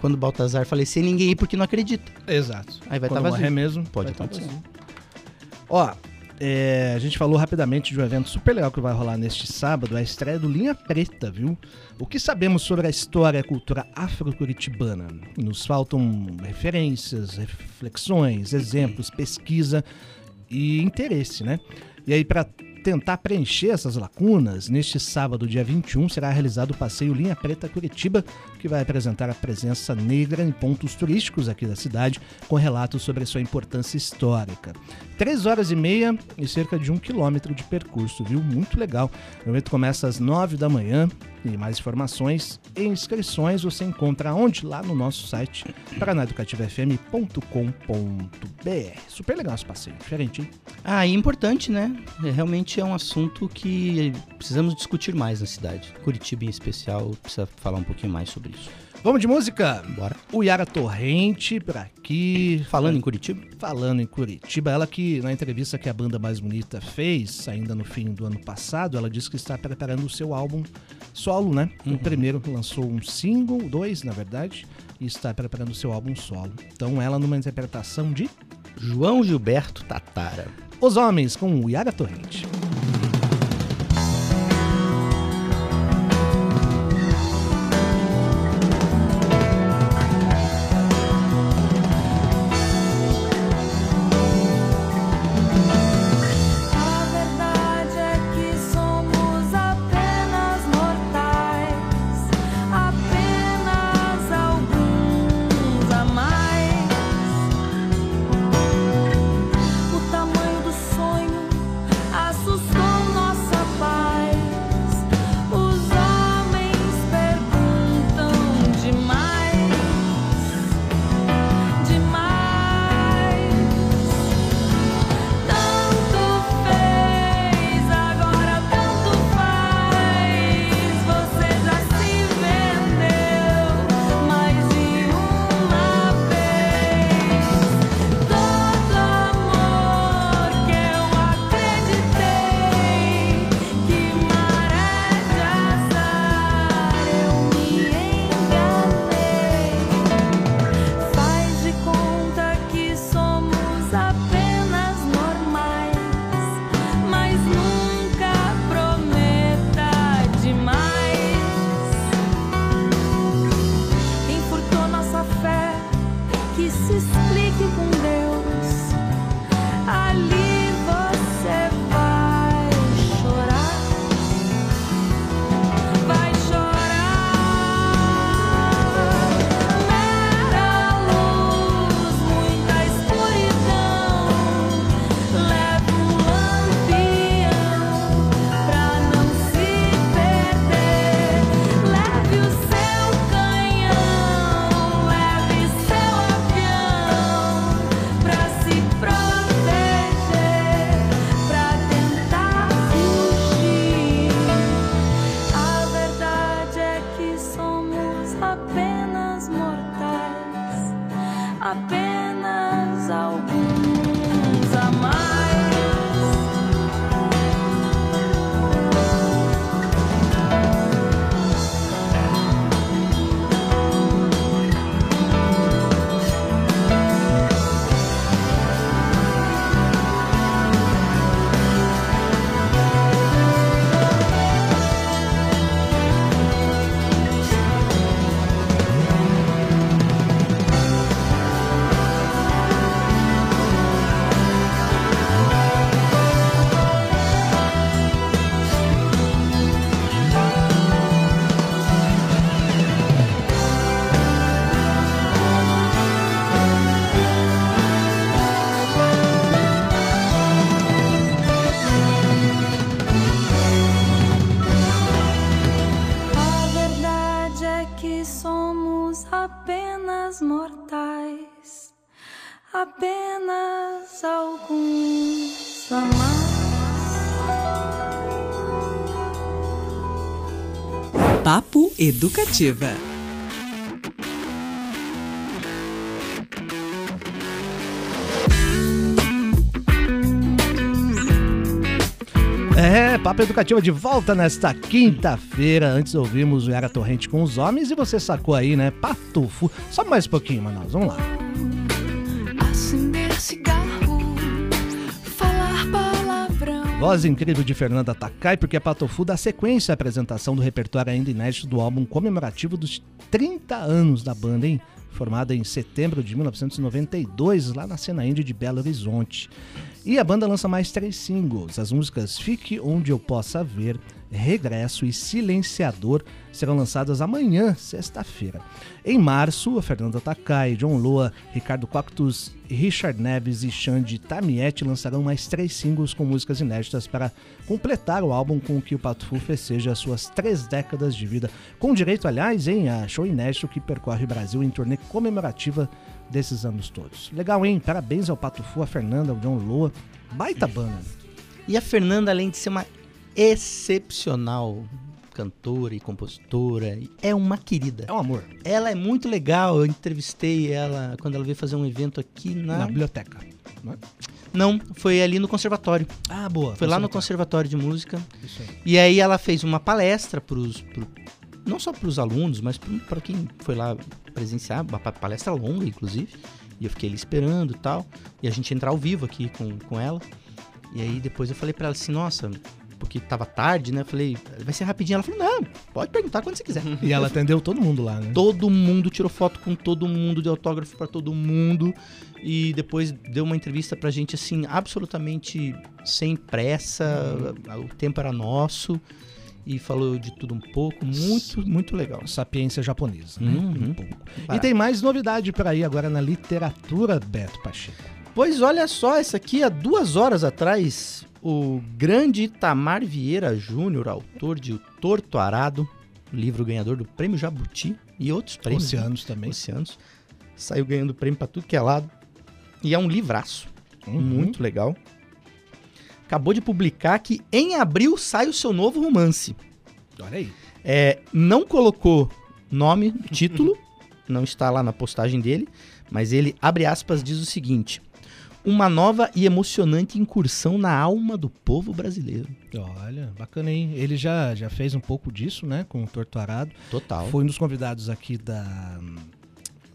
quando o Baltazar falecer, ninguém ir porque não acredita. Exato. Aí vai Quando tá vazio. mesmo. Pode tá acontecer. Ó, é, a gente falou rapidamente de um evento super legal que vai rolar neste sábado, a estreia do Linha Preta, viu? O que sabemos sobre a história e a cultura afro-curitibana? Nos faltam referências, reflexões, exemplos, pesquisa e interesse, né? E aí, para tentar preencher essas lacunas, neste sábado, dia 21, será realizado o passeio Linha Preta Curitiba, que vai apresentar a presença negra em pontos turísticos aqui da cidade, com relatos sobre a sua importância histórica. Três horas e meia e cerca de um quilômetro de percurso, viu? Muito legal. O evento começa às nove da manhã e mais informações e inscrições você encontra onde? Lá no nosso site, paranaeducativofm.com.br. Super legal esse passeio, diferente, hein? Ah, e importante, né? É, realmente é um assunto que precisamos discutir mais na cidade. Curitiba, em especial, precisa falar um pouquinho mais sobre isso. Vamos de música? Bora. O Yara Torrente por aqui. Falando em Curitiba, Falando em Curitiba, ela que na entrevista que a banda mais bonita fez, ainda no fim do ano passado, ela disse que está preparando o seu álbum solo, né? O primeiro lançou um single, dois na verdade, e está preparando o seu álbum solo. Então ela numa interpretação de João Gilberto Tatara. Os Homens com o Yara Torrente. Educativa. É, Papo Educativa de volta nesta quinta-feira. Antes ouvimos o Yara Torrente com os homens e você sacou aí, né? Patufo. Só mais um pouquinho, Manaus. Vamos lá. Voz incrível de Fernanda Takai, porque Patofu dá sequência à apresentação do repertório ainda inédito do álbum comemorativo dos 30 anos da banda, hein? Formada em setembro de 1992, lá na cena indie de Belo Horizonte. E a banda lança mais três singles. As músicas Fique Onde Eu Possa Ver, Regresso e Silenciador serão lançadas amanhã, sexta-feira. Em março, a Fernanda Takai, John Loa, Ricardo Cactus, Richard Neves e Xande Tamiete lançarão mais três singles com músicas inéditas para completar o álbum com que o Pato Fu festeja as suas três décadas de vida, com direito, aliás, em a show inédito que percorre o Brasil em turnê comemorativa desses anos todos. Legal, hein? Parabéns ao Pato Fu, a Fernanda, ao John Loa. Baita banda. E a Fernanda, além de ser uma excepcional cantora e compositora, é uma querida. É um amor. Ela é muito legal. Eu entrevistei ela quando ela veio fazer um evento aqui na. Na biblioteca. Não, foi ali no conservatório. Ah, boa. Foi lá no conservatório de música. Isso aí. E aí ela fez uma palestra pros. pro- não só para os alunos, mas para quem foi lá presenciar, uma pa- palestra longa, inclusive. E eu fiquei ali esperando e tal. E a gente entrar ao vivo aqui com, com ela. E aí depois eu falei para ela assim, nossa, porque tava tarde, né? Eu falei, vai ser rapidinho. Ela falou, não, pode perguntar quando você quiser. E ela atendeu todo mundo lá, né? Todo mundo tirou foto com todo mundo, deu autógrafo pra todo mundo e depois deu uma entrevista pra gente assim, absolutamente sem pressa, o tempo era nosso e falou de tudo um pouco, muito, muito legal. Sapiência japonesa, né? Uhum. Um pouco. E tem mais novidade por aí agora na literatura, Beto Pacheco. Pois olha só, essa aqui há duas horas atrás, o grande Itamar Vieira Júnior, autor de O Torto Arado, livro ganhador do Prêmio Jabuti e outros prêmios. né? Oceanos também. Oceanos. Saiu ganhando prêmio pra tudo que é lado. E é um livraço. Uhum. Muito legal. Acabou de publicar que em abril sai o seu novo romance. Olha aí. É, não colocou nome, título, [LAUGHS] não está lá na postagem dele, mas ele, abre aspas, diz o seguinte: Uma nova e emocionante incursão na alma do povo brasileiro. Olha, bacana, hein? Ele já, já fez um pouco disso, né? Com o Torto Arado. Total. Foi um dos convidados aqui da-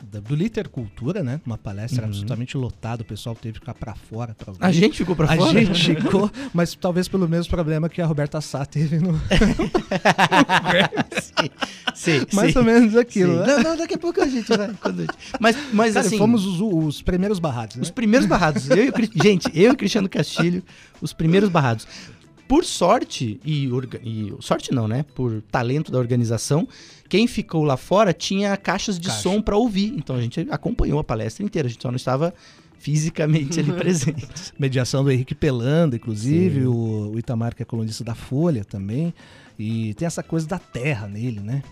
do Liter Cultura, né? Uma palestra Uhum. absolutamente lotada. O pessoal teve que ficar pra fora pra ouvir. A gente ficou pra A fora? gente ficou, mas talvez pelo mesmo problema que a Roberta Sá teve no. [LAUGHS] Sim, Mais sim. ou menos aquilo, Sim. né? Não, não, daqui a pouco a gente vai. quando a gente- Mas, mas Cara, assim. fomos os, os primeiros barrados, né? Os primeiros barrados. Eu e o gente, eu e o Cristiano Castilho, os primeiros barrados. Por sorte, e, e sorte não, né? Por talento da organização, quem ficou lá fora tinha caixas de Caixa. som pra ouvir. Então a gente acompanhou a palestra inteira, a gente só não estava fisicamente ali [LAUGHS] presente. Mediação do Henrique Pelanda, inclusive, o, o Itamar, que é colunista da Folha também. E tem essa coisa da terra nele, né?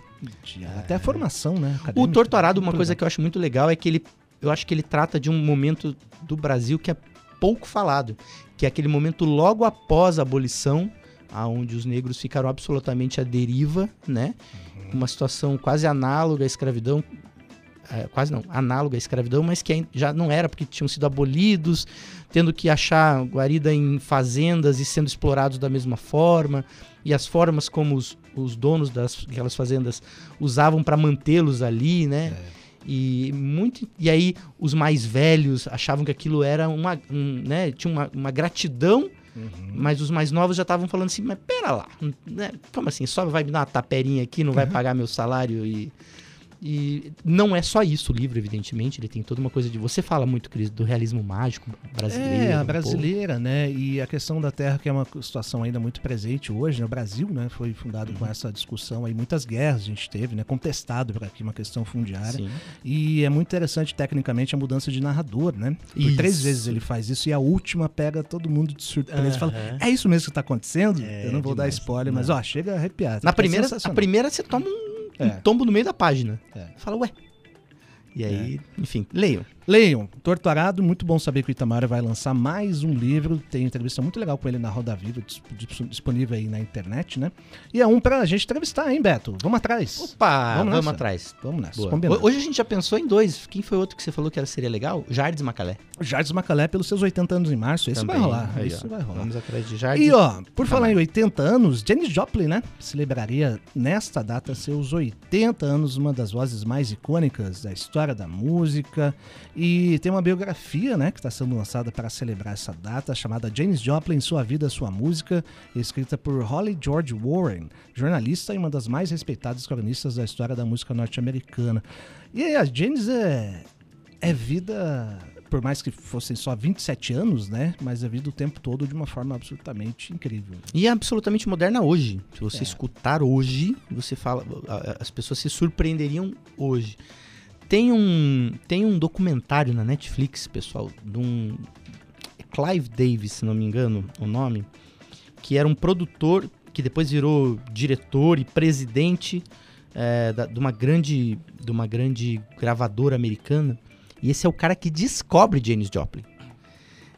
De- até a formação, né? O acadêmica. Torturado, uma coisa que eu acho muito legal é que ele, eu acho que ele trata de um momento do Brasil que é pouco falado, que é aquele momento logo após a abolição, aonde os negros ficaram absolutamente à deriva, né? Uma situação quase análoga à escravidão, é, quase não, análoga à escravidão, mas que já não era porque tinham sido abolidos, tendo que achar guarida em fazendas e sendo explorados da mesma forma, e as formas como os, os donos das aquelas fazendas usavam para mantê-los ali, né? E muito e aí os mais velhos achavam que aquilo era uma, um, né, tinha uma, uma gratidão, mas os mais novos já estavam falando assim, mas pera lá, né? Como assim? Só vai me dar uma taperinha aqui, não vai [LAUGHS] pagar meu salário e e não é só isso o livro, evidentemente, ele tem toda uma coisa de você fala muito, Cris, do realismo mágico brasileiro. É, a um brasileira, né? E a questão da terra, que é uma situação ainda muito presente hoje, né? O Brasil, né? Foi fundado Uhum. com essa discussão aí, muitas guerras a gente teve, né? Contestado por aqui uma questão fundiária. Sim. E é muito interessante tecnicamente a mudança de narrador, né? Por três vezes ele faz isso e a última pega todo mundo de surpresa e fala. É isso mesmo que tá acontecendo? É, Eu não vou dar demais. spoiler, mas Não. ó, chega a arrepiar. Na É primeira, a primeira você toma um, um É. tombo no meio da página. É. Fala, ué. E aí, enfim, leiam. Leiam, Torturado, muito bom saber que o Itamar vai lançar mais um livro. Tem entrevista muito legal com ele na Roda Viva, dis- dis- disponível aí na internet, né? E é um pra gente entrevistar, hein, Beto? Vamos atrás. Opa, Vamos vamos, atrás. Vamos nessa, combinado. Hoje a gente já pensou em dois. Quem foi outro que você falou que seria legal? Jardim Macalé. Jardim Macalé pelos seus 80 anos em março. Esse vai rolar. Aí, esse ó. vai rolar. Vamos atrás de Jardim. E ó, por falar em 80 anos, Janis Joplin, né? Celebraria nesta data seus 80 anos, uma das vozes mais icônicas da história da música. E tem uma biografia, né, que está sendo lançada para celebrar essa data, chamada Janis Joplin, Sua Vida, Sua Música, escrita por Holly George Warren, jornalista e uma das mais respeitadas cronistas da história da música norte-americana. E aí, a Janis é, é vida por mais que fossem só 27 anos, né? Mas a vida o tempo todo de uma forma absolutamente incrível. E é absolutamente moderna hoje. Se você É. escutar hoje, você fala. As pessoas se surpreenderiam hoje. Tem um, tem um documentário na Netflix, pessoal, de um. Clive Davis, se não me engano, o nome. Que era um produtor que depois virou diretor e presidente é, da- de, uma grande, de uma grande gravadora americana. E esse é o cara que descobre Janis Joplin.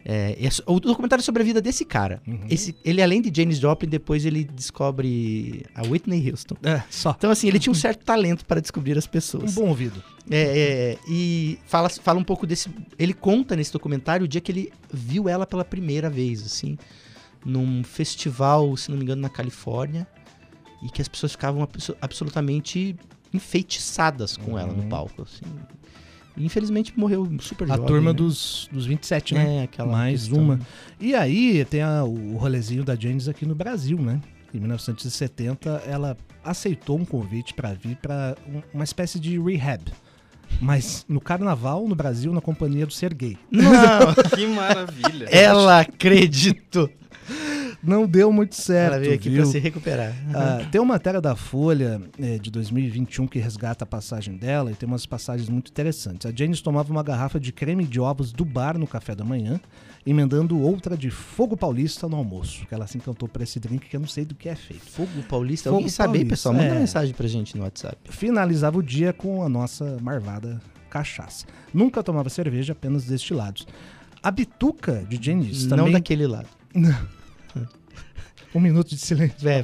É, é o documentário é sobre a vida desse cara. Uhum. Esse, ele, além de Janis Joplin, depois ele descobre a Whitney Houston. É, só. Então, assim, ele tinha um certo talento para descobrir as Um pessoas. bom ouvido. É, é, e fala, fala um pouco desse. Ele conta nesse documentário o dia que ele viu ela pela primeira vez, assim, num festival, se não me engano, na Califórnia, e que as pessoas ficavam abso- absolutamente enfeitiçadas com ela no Uhum. palco, assim. Infelizmente morreu super A jovem. turma né? dos, dos 27, né? É, aquela Mais questão. uma. E aí tem a- o rolezinho da Janis aqui no Brasil, né? Em 1970, ela aceitou um convite para vir para uma espécie de rehab. Mas no carnaval, no Brasil, na companhia do Serguei. Não, [LAUGHS] Que maravilha. ela acreditou. Não deu muito certo, ela veio aqui pra se recuperar. Ah, tem uma matéria da Folha eh, de 2021 que resgata a passagem dela e tem umas passagens muito interessantes. A Janis tomava uma garrafa de creme de ovos do bar no café da manhã, emendando outra de fogo paulista no almoço. Que ela se encantou por esse drink que eu não sei do que é feito. Fogo Paulista. Fogo Alguém sabe pessoal? Manda é. mensagem pra gente no WhatsApp. Finalizava o dia com a nossa marvada cachaça. Nunca tomava cerveja, apenas destilados. A bituca de Janis Não também... daquele lado. [LAUGHS] Um minuto de silêncio. É,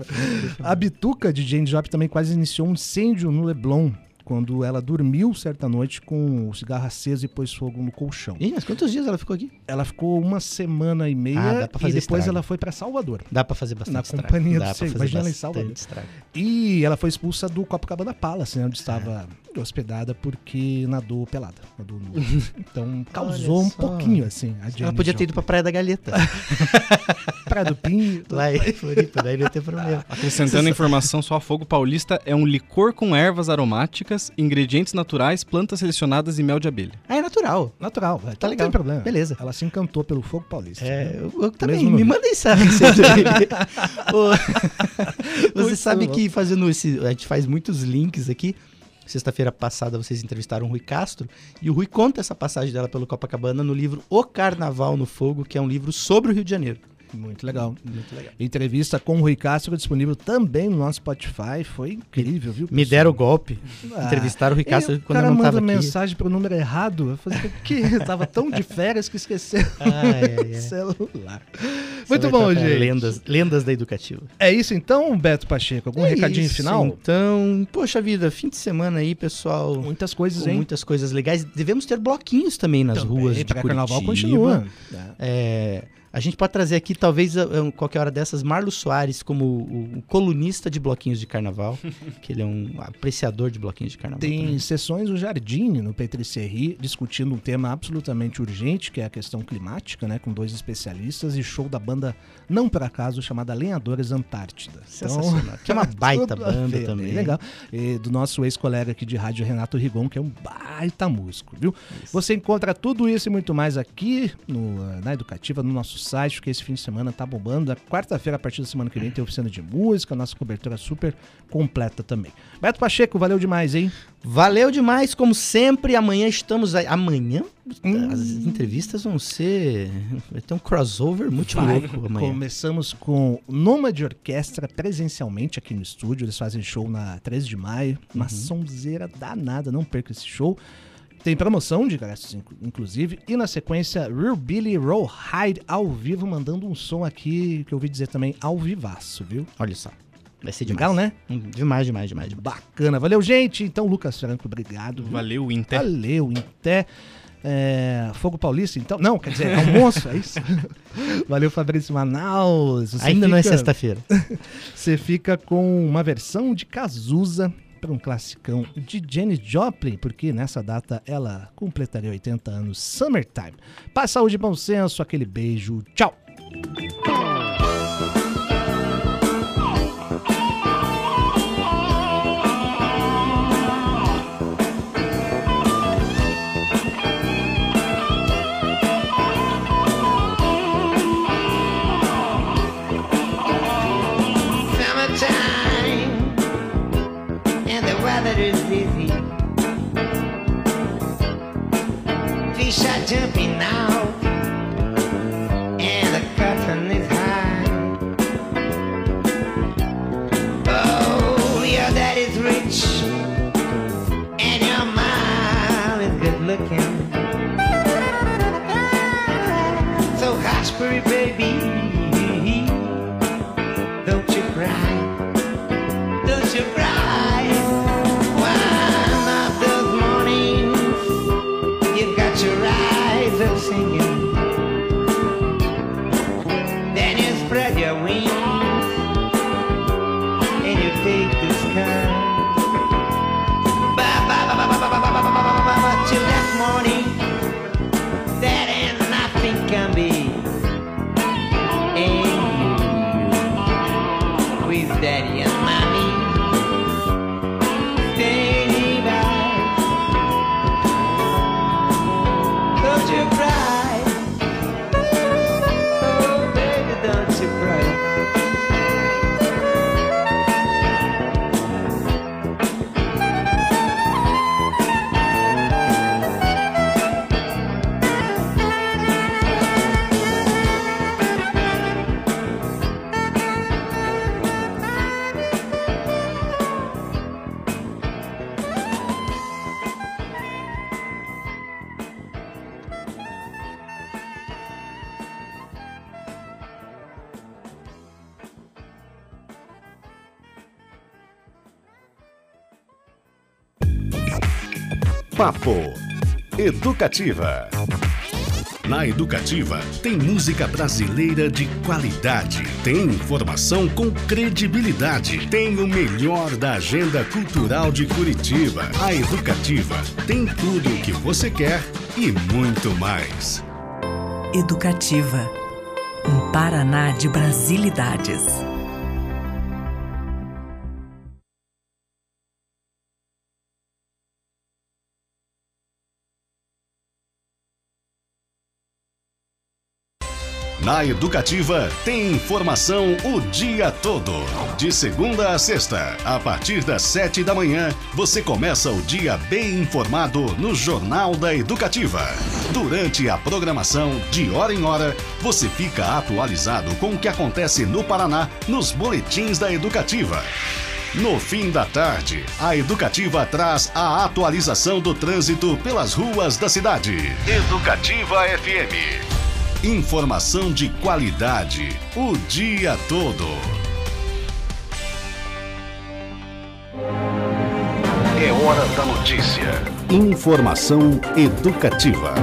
A bituca de Jane Joplin também quase iniciou um incêndio no Leblon, quando ela dormiu certa noite com o cigarro aceso e pôs fogo no colchão. Ih, mas quantos dias ela ficou aqui? Ela ficou uma semana e Ah, meia dá pra e depois estrago. ela foi pra Salvador. Dá pra fazer bastante Na estrago. companhia Dá do pra seu- fazer imagina ela em Salvador. estrago. E ela foi expulsa do Copacabana Palace, né, onde estava hospedada porque nadou pelada. Nadou nua. [LAUGHS] Então causou um pouquinho assim. A Jane Ela podia ter ido pra Praia da Galheta. [LAUGHS] Praia do Pinho. [LAUGHS] lá em Floripa, daí não ia ter problema. Acrescentando a informação, só a Fogo Paulista é um licor com ervas aromáticas, ingredientes naturais, plantas selecionadas e mel de abelha. Ah, é natural. Natural. Tá Não legal. tem problema. Beleza. Ela se encantou pelo fogo paulista. É, eu, eu também. Mesmo Me manda essa receita [LAUGHS] [LAUGHS] Você Muito sabe bom. que fazendo esse. A gente faz muitos links aqui. Sexta-feira passada vocês entrevistaram o Rui Castro e o Rui conta essa passagem dela pelo Copacabana no livro O Carnaval no Fogo, que é um livro sobre o Rio de Janeiro. Muito legal. Muito legal. Entrevista com o Rui Castro disponível também no nosso Spotify. Foi incrível, viu? Me pessoal? deram o golpe. Ah, Entrevistaram o Rui Castro E quando o cara eu não manda tava aqui. mensagem pro número errado. Eu falei, que? Eu tava tão de férias que esqueceu [LAUGHS] ai, o ai. [LAUGHS] celular. Muito bom, gente. Lendas, lendas da educativa. É isso então, Beto Pacheco? Algum É recadinho isso, final? Então, poxa vida, fim de semana aí, pessoal. Muitas coisas, hein? muitas coisas legais. Devemos ter bloquinhos também nas Também, ruas de Curitiba. continua. É, a gente pode trazer aqui, talvez, qualquer hora dessas, Marlos Soares como o, o colunista de bloquinhos de carnaval, [LAUGHS] que ele é um apreciador de bloquinhos de carnaval. Tem também. sessões no Jardim, no Petricerri, discutindo um tema absolutamente urgente, que é a questão climática, né? Com dois especialistas e show da banda, não por acaso, chamada Lenhadores Antártida. Então, Sensacional. que é uma [LAUGHS] baita banda também. Legal. E do nosso ex-colega aqui de rádio, Renato Rigon, que é um baita músico, viu? Você encontra tudo isso e muito mais aqui no, na Educativa, no nosso site, porque esse fim de semana tá bombando. Na quarta-feira, a partir da semana que vem, tem oficina de música, nossa cobertura super completa também. Beto Pacheco, valeu demais, hein? Valeu demais, como sempre. Amanhã estamos aí. Amanhã Hum. as entrevistas vão ser. Vai ter um crossover muito Vai. louco amanhã. Começamos com Nômade Orquestra presencialmente aqui no estúdio. Eles fazem show na 13 de maio. Uma Uhum. sonzeira danada, não perca esse show. Tem promoção de ingressos, inclu- inclusive. E na sequência, Real Billy Rawhide ao vivo, mandando um som aqui que eu ouvi dizer também ao vivaço, viu? Olha só. Vai ser demais. Legal, né? Hum, Demais, demais, demais. Bacana. Valeu, gente. Então, Lucas Franco, obrigado. viu? Valeu, Inter. Valeu, Inté. É, Fogo Paulista, então? Não, quer dizer, almoço, é isso? [LAUGHS] Valeu, Fabrício Manaus. Você Ainda não é fica- sexta-feira. [LAUGHS] Você fica com uma versão de Cazuza para um classicão de Janis Joplin, porque nessa data ela completaria 80 anos, Summertime. Paz, saúde e bom senso, aquele beijo, tchau! shot jumping now. And the curtain is high. Oh, your daddy's rich. Educativa. Na Educativa, tem música brasileira de qualidade, tem informação com credibilidade, tem o melhor da agenda cultural de Curitiba. A Educativa tem tudo o que você quer e muito mais. Educativa. Um Paraná de Brasilidades. Na Educativa, tem informação o dia todo. De segunda a sexta, a partir das sete da manhã, você começa o dia bem informado no Jornal da Educativa. Durante a programação, de hora em hora, você fica atualizado com o que acontece no Paraná nos boletins da Educativa. No fim da tarde, a Educativa traz a atualização do trânsito pelas ruas da cidade. Educativa FM. Informação de qualidade o dia todo. É hora da notícia. Informação educativa.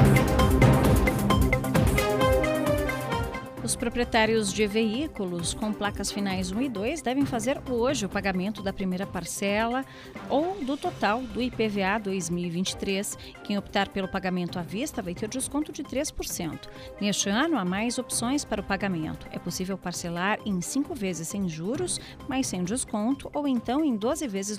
Os proprietários de veículos com placas finais 1 e 2 devem fazer hoje o pagamento da primeira parcela ou do total do IPVA 2023. Quem optar pelo pagamento à vista vai ter desconto de 3%. Neste ano, há mais opções para o pagamento. É possível parcelar em cinco vezes sem juros, mas sem desconto, ou então em 12 vezes